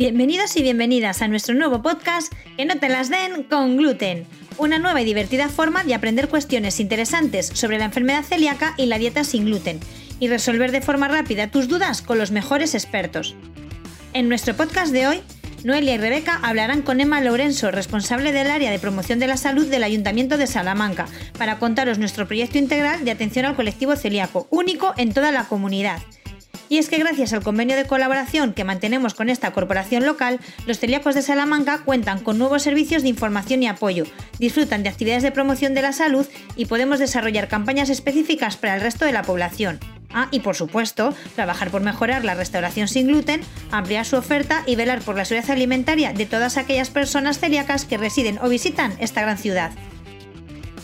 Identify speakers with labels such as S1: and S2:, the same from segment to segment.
S1: Bienvenidos y bienvenidas a nuestro nuevo podcast Que no te las den con gluten, una nueva y divertida forma de aprender cuestiones interesantes sobre la enfermedad celíaca y la dieta sin gluten, y resolver de forma rápida tus dudas con los mejores expertos. En nuestro podcast de hoy, Noelia y Rebeca hablarán con Emma Lorenzo, responsable del área de promoción de la salud del Ayuntamiento de Salamanca, para contaros nuestro proyecto integral de atención al colectivo celíaco, único en toda la comunidad. Y es que gracias al convenio de colaboración que mantenemos con esta corporación local, los celíacos de Salamanca cuentan con nuevos servicios de información y apoyo, disfrutan de actividades de promoción de la salud y podemos desarrollar campañas específicas para el resto de la población. Ah, y por supuesto, trabajar por mejorar la restauración sin gluten, ampliar su oferta y velar por la seguridad alimentaria de todas aquellas personas celíacas que residen o visitan esta gran ciudad.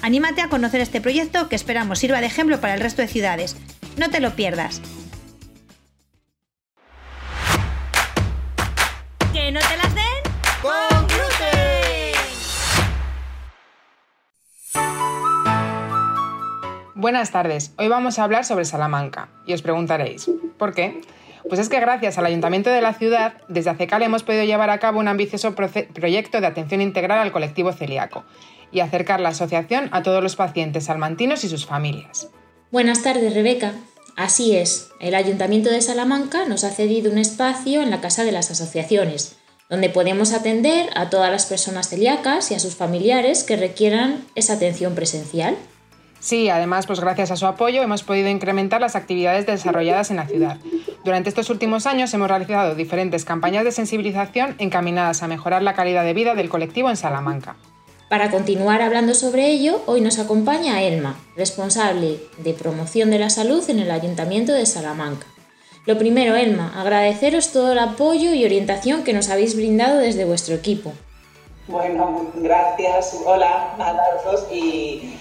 S1: Anímate a conocer este proyecto que esperamos sirva de ejemplo para el resto de ciudades. No te lo pierdas. Que no te las den con gluten.
S2: Buenas tardes, hoy vamos a hablar sobre Salamanca y os preguntaréis, ¿por qué? Pues es que gracias al Ayuntamiento de la ciudad, desde ACECAL hemos podido llevar a cabo un ambicioso proyecto de atención integral al colectivo celíaco y acercar la asociación a todos los pacientes salmantinos y sus familias.
S3: Buenas tardes, Rebeca. Así es, el Ayuntamiento de Salamanca nos ha cedido un espacio en la Casa de las Asociaciones, donde podemos atender a todas las personas celíacas y a sus familiares que requieran esa atención presencial.
S2: Sí, además, pues gracias a su apoyo hemos podido incrementar las actividades desarrolladas en la ciudad. Durante estos últimos años hemos realizado diferentes campañas de sensibilización encaminadas a mejorar la calidad de vida del colectivo en Salamanca.
S3: Para continuar hablando sobre ello, hoy nos acompaña Elma, responsable de promoción de la salud en el Ayuntamiento de Salamanca. Lo primero, Elma, agradeceros todo el apoyo y orientación que nos habéis brindado desde vuestro equipo.
S4: Bueno, gracias, hola a todos y,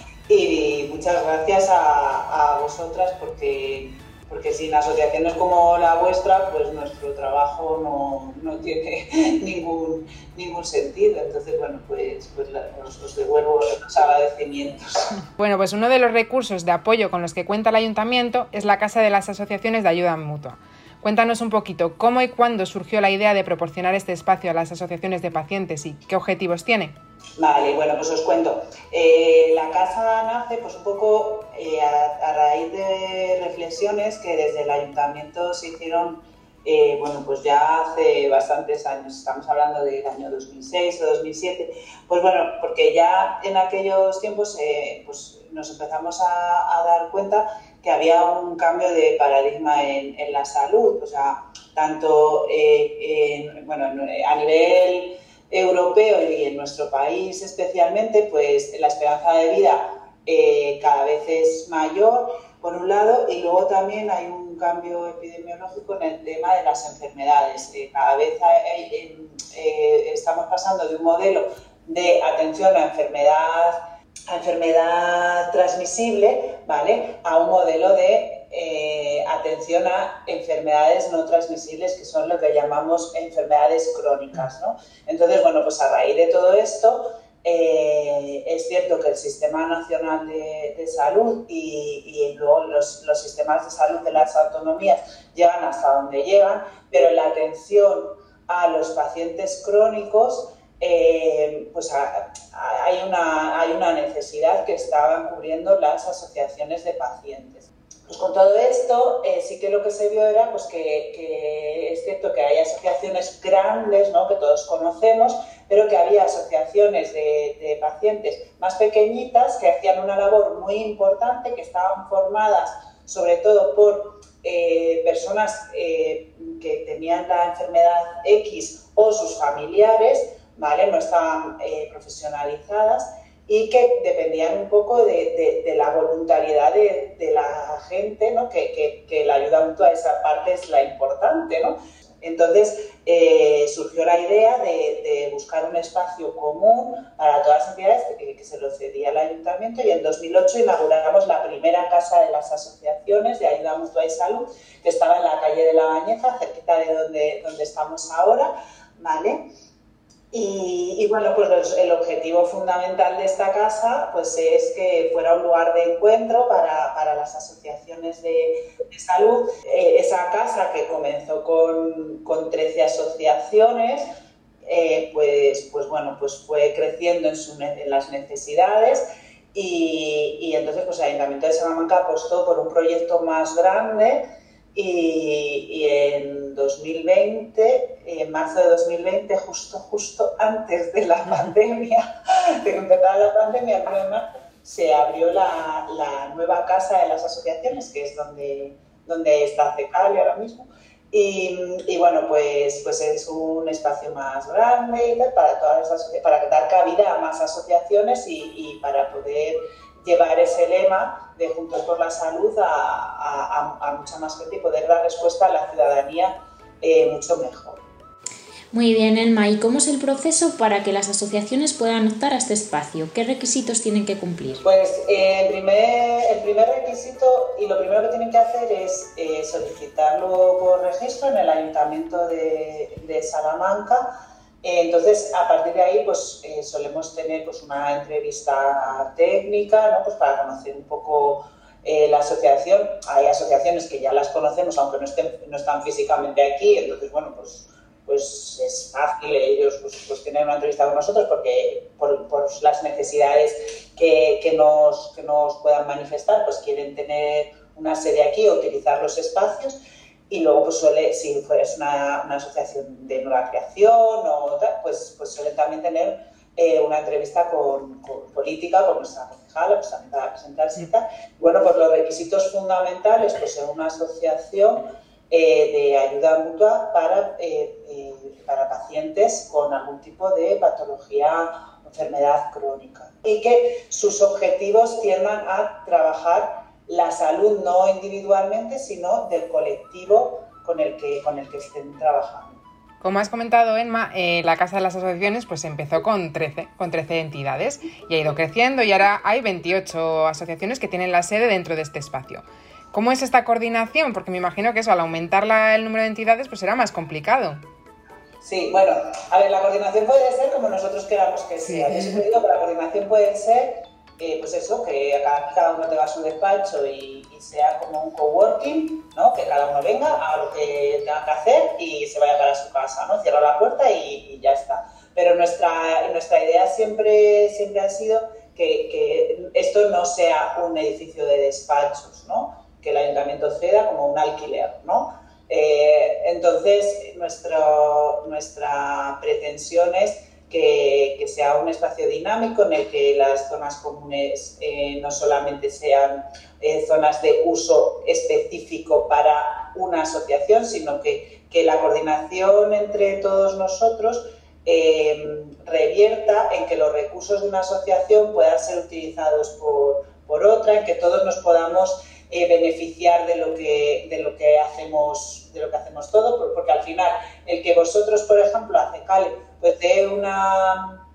S4: muchas gracias a, vosotras porque porque sin asociaciones como la vuestra, pues nuestro trabajo no, tiene ningún, ningún sentido. Entonces, bueno, pues, pues os, devuelvo los agradecimientos.
S2: Bueno, pues uno de los recursos de apoyo con los que cuenta el ayuntamiento es la Casa de las Asociaciones de Ayuda Mutua. Cuéntanos un poquito cómo y cuándo surgió la idea de proporcionar este espacio a las asociaciones de pacientes y qué objetivos tiene.
S4: Vale, bueno, pues os cuento. Eh, la casa nace pues un poco eh, a, raíz de reflexiones que desde el ayuntamiento se hicieron, eh, bueno, pues ya hace bastantes años, estamos hablando del año 2006 o 2007, pues bueno, porque ya en aquellos tiempos pues nos empezamos a, dar cuenta que había un cambio de paradigma en, en la salud, o sea, tanto bueno, a nivel europeo y en nuestro país especialmente, pues la esperanza de vida eh, cada vez es mayor, por un lado, y luego también hay un cambio epidemiológico en el tema de las enfermedades. Eh, cada vez eh, estamos pasando de un modelo de atención a enfermedad a enfermedad transmisible, ¿vale? A un modelo de eh, atención a enfermedades no transmisibles, que son lo que llamamos enfermedades crónicas. ¿no? Entonces, bueno, pues a raíz de todo esto, eh, es cierto que el Sistema Nacional de, Salud y, luego los, sistemas de salud de las autonomías llegan hasta donde llegan, pero la atención a los pacientes crónicos, eh, pues hay, una, hay una necesidad que estaban cubriendo las asociaciones de pacientes. Pues con todo esto, eh, sí que lo que se vio era pues que, es cierto que hay asociaciones grandes, ¿no? que todos conocemos, pero que había asociaciones de, pacientes más pequeñitas que hacían una labor muy importante, que estaban formadas sobre todo por eh, personas eh, que tenían la enfermedad X o sus familiares, ¿vale? no estaban profesionalizadas y que dependían un poco de, la voluntariedad de, la gente, ¿no? que, que, la ayuda mutua, esa parte es la importante. ¿no? Entonces eh, surgió la idea de, buscar un espacio común para todas las entidades que, se lo cedía al ayuntamiento y en 2008 inauguramos la primera casa de las asociaciones de ayuda mutua y salud que estaba en la calle de la Bañeza, cerquita de donde, donde estamos ahora. ¿vale? Y, bueno, pues el objetivo fundamental de esta casa pues es que fuera un lugar de encuentro para, para las asociaciones de, salud. Eh, esa casa que comenzó con, con 13 asociaciones, eh, pues, pues bueno, pues fue creciendo en, su, en las necesidades y, y, entonces pues el Ayuntamiento de Salamanca apostó por un proyecto más grande y, en 2020, en marzo de 2020, justo, justo antes de la pandemia, de que empezara la pandemia, se abrió la, la, nueva casa de las asociaciones, que es donde, donde está CECALE ahora mismo. Y, y, bueno, pues, pues es un espacio más grande para, todas las, para dar cabida a más asociaciones y, y para poder llevar ese lema de Juntos por la Salud a, a, mucha más gente y poder dar respuesta a la ciudadanía eh, mucho mejor.
S3: Muy bien, Elma. ¿Y cómo es el proceso para que las asociaciones puedan optar a este espacio? ¿Qué requisitos tienen que cumplir?
S4: Pues eh, el, primer, el primer requisito y lo primero que tienen que hacer es eh, solicitarlo por registro en el Ayuntamiento de, de Salamanca entonces, a partir de ahí, pues eh, solemos tener pues, una entrevista técnica, ¿no? Pues para conocer un poco eh, la asociación. Hay asociaciones que ya las conocemos, aunque no, estén, no están físicamente aquí, entonces, bueno, pues, pues es fácil ellos pues, pues tener una entrevista con nosotros porque por, por las necesidades que, que, nos, que nos puedan manifestar, pues quieren tener una sede aquí utilizar los espacios y luego pues suele, si fueres una, una, asociación de nueva creación o tal, pues, pues suelen también tener eh, una entrevista con, política, con nuestra concejala, pues presentarse y tal. Bueno, pues los requisitos fundamentales, pues una asociación eh, de ayuda mutua para, eh, para pacientes con algún tipo de patología o enfermedad crónica. Y que sus objetivos tiendan a trabajar la salud no individualmente, sino del colectivo con el que, con el que estén trabajando.
S2: Como has comentado, Emma, eh, la Casa de las Asociaciones pues empezó con 13, con 13 entidades y ha ido creciendo y ahora hay 28 asociaciones que tienen la sede dentro de este espacio. ¿Cómo es esta coordinación? Porque me imagino que eso, al aumentar el número de entidades, pues será más complicado.
S4: Sí, bueno, a ver, la coordinación puede ser como nosotros queramos que sea. Yo siempre digo que la coordinación puede ser pues eso, que cada, uno tenga su despacho y, sea como un coworking, ¿no? Que cada uno venga, a lo que tenga que hacer y se vaya para su casa, ¿no? Cierra la puerta y, ya está. Pero nuestra, nuestra idea siempre, siempre ha sido que, que, esto no sea un edificio de despachos, ¿no? Que el ayuntamiento ceda como un alquiler, ¿no? Eh, entonces, nuestro, nuestra pretensión es que, sea un espacio dinámico en el que las zonas comunes eh, no solamente sean eh, zonas de uso específico para una asociación, sino que, que la coordinación entre todos nosotros eh, revierta en que los recursos de una asociación puedan ser utilizados por, por otra, en que todos nos podamos beneficiar de lo que, de lo que hacemos de lo que hacemos todo, porque al final el que vosotros, por ejemplo, hace Cale, pues de una,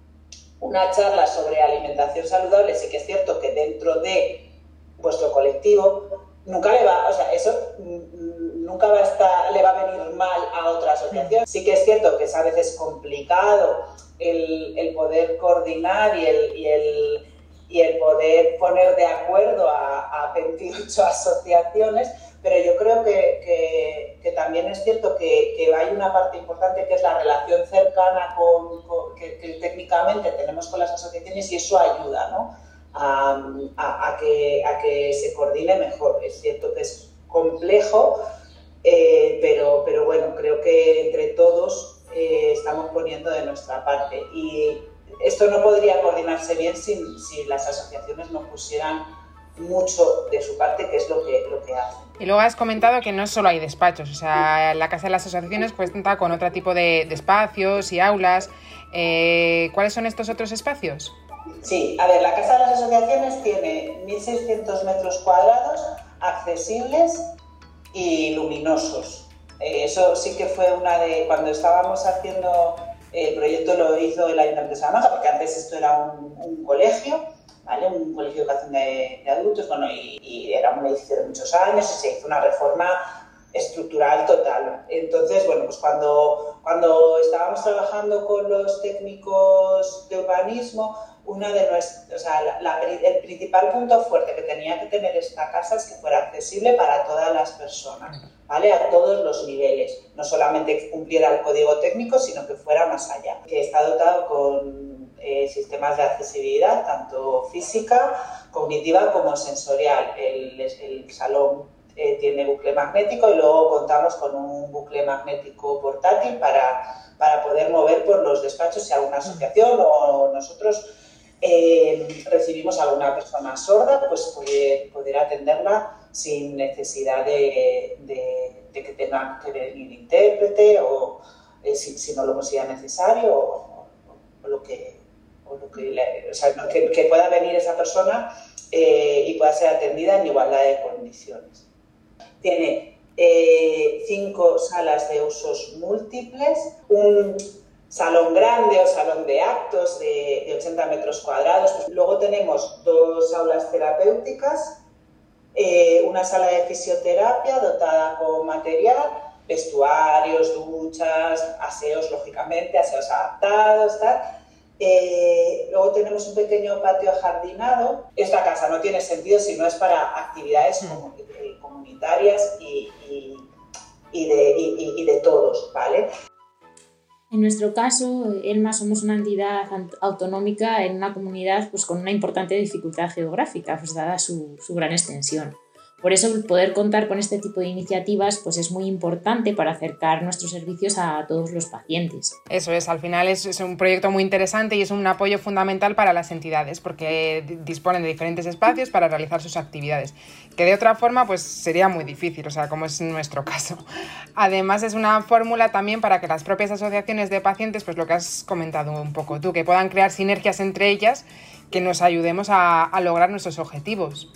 S4: una charla sobre alimentación saludable, sí que es cierto que dentro de vuestro colectivo nunca le va, o sea, eso nunca va a estar, le va a venir mal a otra asociación. Sí que es cierto que es a veces complicado el, el poder coordinar y el, y el, y el poder poner de acuerdo a, a 28 asociaciones, pero yo creo que, que, también es cierto que, hay una parte importante que es la relación cercana con, que, técnicamente tenemos con las asociaciones y eso ayuda ¿no? a, a, que, a que se coordine mejor. Es cierto que es complejo, eh, pero, pero bueno, creo que entre todos eh, estamos poniendo de nuestra parte. Y esto no podría coordinarse bien si, si las asociaciones no pusieran mucho de su parte, que es lo que, lo que hacen.
S2: Y luego has comentado que no solo hay despachos, o sea, la Casa de las Asociaciones cuenta con otro tipo de, espacios y aulas. Eh, ¿Cuáles son estos otros espacios?
S4: Sí, a ver, la Casa de las Asociaciones tiene 1.600 metros cuadrados accesibles y luminosos. Eh, eso sí que fue una de, cuando estábamos haciendo el proyecto lo hizo el Ayuntamiento de Salamanca, porque antes esto era un, un colegio un colegio de educación de, adultos, bueno, y, era un edificio de muchos años y se hizo una reforma estructural total. Entonces, bueno, pues cuando, cuando estábamos trabajando con los técnicos de urbanismo, una de nuestras, o sea, el principal punto fuerte que tenía que tener esta casa es que fuera accesible para todas las personas, ¿vale? A todos los niveles. No solamente cumpliera el código técnico, sino que fuera más allá. Que está dotado con eh, sistemas de accesibilidad, tanto física, cognitiva como sensorial. El, el salón eh, tiene bucle magnético y luego contamos con un bucle magnético portátil para, para poder mover por los despachos si alguna asociación o nosotros eh, recibimos a alguna persona sorda, pues poder, poder atenderla sin necesidad de, que tenga que venir intérprete o eh, si, no lo considera necesario o, lo que, que, pueda venir esa persona eh, y pueda ser atendida en igualdad de condiciones. Tiene cinco salas de usos múltiples, un salón grande o salón de actos de, 80 metros cuadrados. Luego tenemos dos aulas terapéuticas, eh, una sala de fisioterapia dotada con material, vestuarios, duchas, aseos, lógicamente, aseos adaptados, eh, luego tenemos un pequeño patio jardinado. Esta casa no tiene sentido si no es para actividades mm. comunitarias y, de, y de todos, ¿vale?
S3: En nuestro caso, Elma somos una entidad autonómica en una comunidad pues, con una importante dificultad geográfica, pues, dada su, su gran extensión. Por eso poder contar con este tipo de iniciativas pues es muy importante para acercar nuestros servicios a todos los pacientes.
S2: Eso es, al final es, un proyecto muy interesante y es un apoyo fundamental para las entidades porque disponen de diferentes espacios para realizar sus actividades, que de otra forma pues sería muy difícil, o sea, como es nuestro caso. Además es una fórmula también para que las propias asociaciones de pacientes, pues lo que has comentado un poco tú, que puedan crear sinergias entre ellas que nos ayudemos a lograr nuestros objetivos.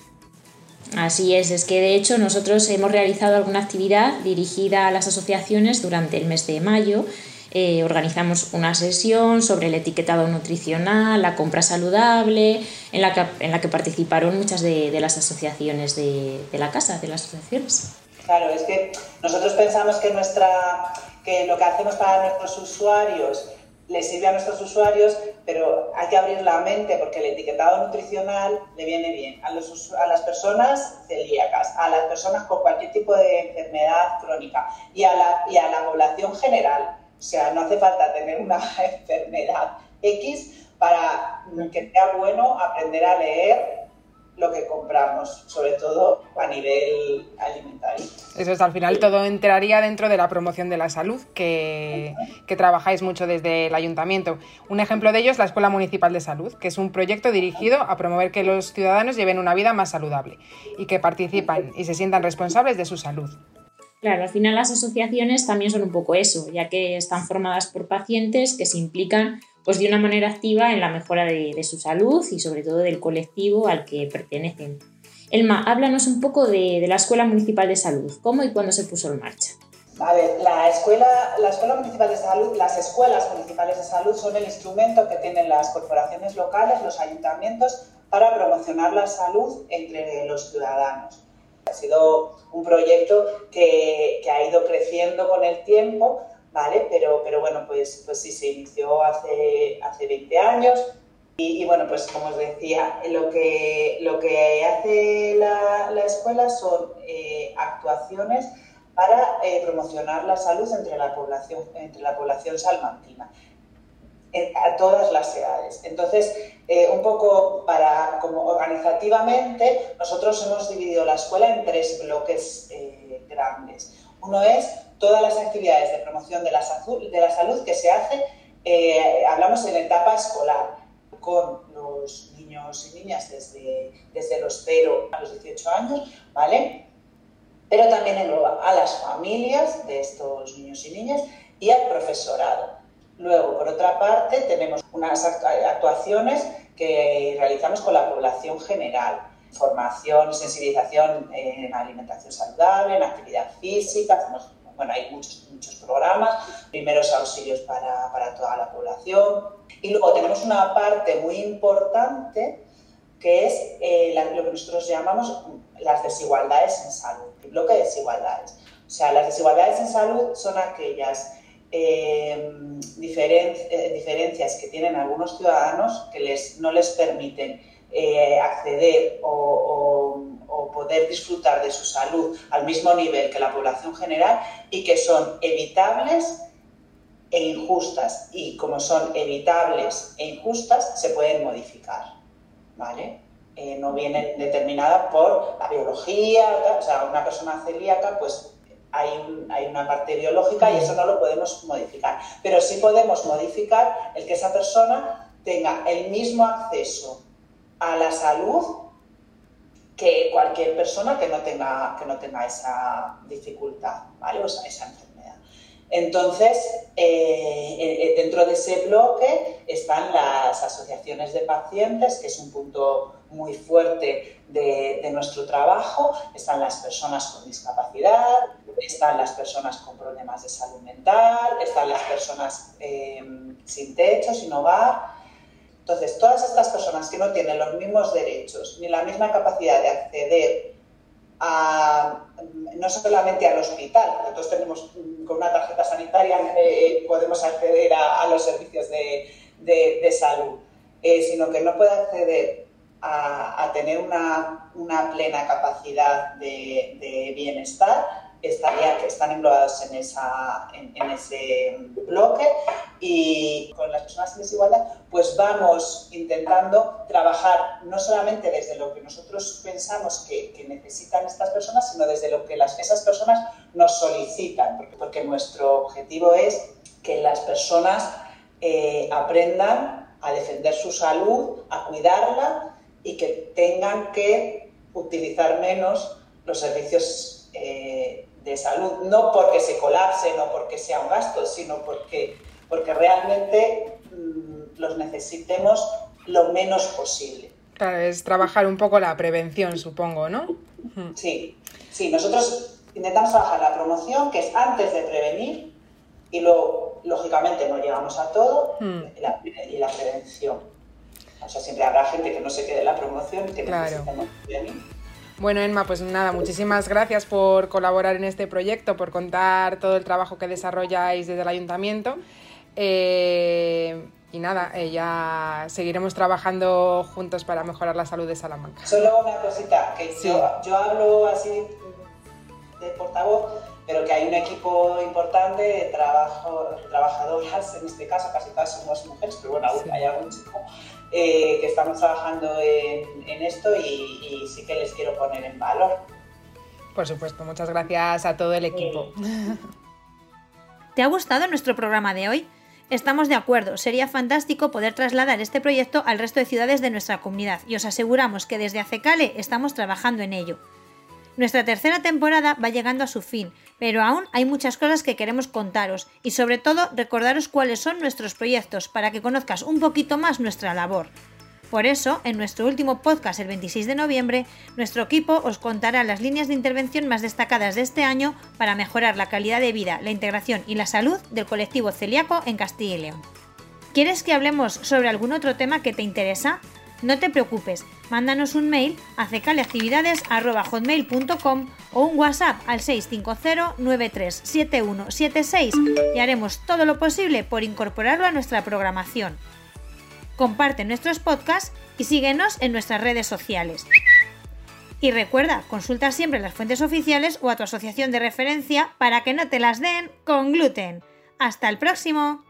S3: Así es, es que de hecho nosotros hemos realizado alguna actividad dirigida a las asociaciones durante el mes de mayo. Eh, organizamos una sesión sobre el etiquetado nutricional, la compra saludable, en la que, en la que participaron muchas de, las asociaciones de, de, la casa, de las asociaciones.
S4: Claro, es que nosotros pensamos que, nuestra, que lo que hacemos para nuestros usuarios le sirve a nuestros usuarios, pero hay que abrir la mente porque el etiquetado nutricional le viene bien a, los, a las personas celíacas, a las personas con cualquier tipo de enfermedad crónica y a, la, y a la población general. O sea, no hace falta tener una enfermedad X para que sea bueno aprender a leer lo que compramos, sobre todo a nivel alimentario.
S2: Eso es, al final todo entraría dentro de la promoción de la salud, que, que, trabajáis mucho desde el ayuntamiento. Un ejemplo de ello es la Escuela Municipal de Salud, que es un proyecto dirigido a promover que los ciudadanos lleven una vida más saludable y que participan y se sientan responsables de su salud.
S3: Claro, al final las asociaciones también son un poco eso, ya que están formadas por pacientes que se implican pues de una manera activa en la mejora de, su salud y sobre todo del colectivo al que pertenecen. Elma, háblanos un poco de, la Escuela Municipal de Salud, cómo y cuándo se puso en marcha.
S4: A ver, la escuela, la escuela Municipal de Salud, las escuelas municipales de salud son el instrumento que tienen las corporaciones locales, los ayuntamientos, para promocionar la salud entre los ciudadanos. Ha sido un proyecto que, que ha ido creciendo con el tiempo ¿vale? Pero, pero bueno, pues, pues sí, se inició hace, hace 20 años. Y, bueno, pues como os decía, lo que, lo que hace la, la escuela son eh, actuaciones para eh, promocionar la salud entre la población, entre la población salmantina a todas las edades. Entonces, eh, un poco para, como organizativamente, nosotros hemos dividido la escuela en tres bloques grandes. Uno es todas las actividades de promoción de la, de la salud que se hacen, eh, hablamos en etapa escolar, con los niños y niñas desde, desde los 0 a los 18 años, ¿vale? Pero también engloba a las familias de estos niños y niñas y al profesorado. Luego, por otra parte, tenemos unas actuaciones que realizamos con la población general formación, sensibilización en alimentación saludable, en actividad física, hacemos bueno, hay muchos, muchos programas, primeros auxilios para, para toda la población. Y luego tenemos una parte muy importante que es eh, lo que nosotros llamamos las desigualdades en salud, el bloque de desigualdades. O sea, las desigualdades en salud son aquellas eh, eh, diferencias que tienen algunos ciudadanos que les, no les permiten eh, acceder o, poder disfrutar de su salud al mismo nivel que la población general y que son evitables e injustas. Y como son evitables e injustas, se pueden modificar. ¿Vale? no vienen determinadas por la biología, o sea, una persona celíaca, pues hay, hay, una parte biológica y eso no lo podemos modificar. Pero sí podemos modificar el que esa persona tenga el mismo acceso a la salud que cualquier persona que no tenga, que no tenga esa dificultad, ¿vale? Esa enfermedad. Entonces, eh, eh, dentro de ese bloque están las asociaciones de pacientes, que es un punto muy fuerte de, de nuestro trabajo, están las personas con discapacidad, están las personas con problemas de salud mental, están las personas eh, sin techo, sin hogar. Entonces, todas estas personas que no tienen los mismos derechos ni la misma capacidad de acceder a, no solamente al hospital, nosotros tenemos mm, con una tarjeta sanitaria eh, podemos acceder a, los servicios de, salud, eh, sino que no puede acceder a, tener una, plena capacidad de bienestar, estaría, que están englobados en, esa, en, ese bloque y con las personas en desigualdad, pues vamos intentando trabajar no solamente desde lo que nosotros pensamos que, necesitan estas personas, sino desde lo que esas personas nos solicitan, porque, porque nuestro objetivo es que las personas eh, aprendan a defender su salud, a cuidarla y que tengan que utilizar menos los servicios eh, de salud, no porque se colapse, no porque sea un gasto, sino porque, porque realmente mm, los necesitemos lo menos posible.
S2: Claro, es trabajar un poco la prevención, supongo, ¿no?
S4: Sí, sí, nosotros intentamos trabajar la promoción, que es antes de prevenir, y luego, lógicamente, no llegamos a todo, hmm. y, la, prevención. O sea, siempre habrá gente que no se quede en la promoción, que claro. prevenir
S2: bueno, Emma, pues nada, muchísimas gracias por colaborar en este proyecto, por contar todo el trabajo que desarrolláis desde el ayuntamiento. Eh, y nada, eh, ya seguiremos trabajando juntos para mejorar la salud de Salamanca.
S4: Solo una cosita, que yo, hablo así de portavoz, pero que hay un equipo importante de trabajo, trabajadoras, en este caso casi todas somos mujeres, pero bueno, aún hay algún chico eh, que estamos trabajando en, esto y, sí que les quiero poner en valor.
S2: Por supuesto, muchas gracias a todo el equipo.
S1: ¿Te ha gustado nuestro programa de hoy? Estamos de acuerdo, sería fantástico poder trasladar este proyecto al resto de ciudades de nuestra comunidad y os aseguramos que desde Acecale estamos trabajando en ello. Nuestra tercera temporada va llegando a su fin, pero aún hay muchas cosas que queremos contaros y sobre todo recordaros cuáles son nuestros proyectos para que conozcas un poquito más nuestra labor. Por eso, en nuestro último podcast el 26 de noviembre, nuestro equipo os contará las líneas de intervención más destacadas de este año para mejorar la calidad de vida, la integración y la salud del colectivo celíaco en Castilla y León. ¿Quieres que hablemos sobre algún otro tema que te interesa? No te preocupes, mándanos un mail a cecaleactividades.hotmail.com o un WhatsApp al 650-937176 y haremos todo lo posible por incorporarlo a nuestra programación. Comparte nuestros podcasts y síguenos en nuestras redes sociales. Y recuerda, consulta siempre las fuentes oficiales o a tu asociación de referencia para que no te las den con gluten. ¡Hasta el próximo!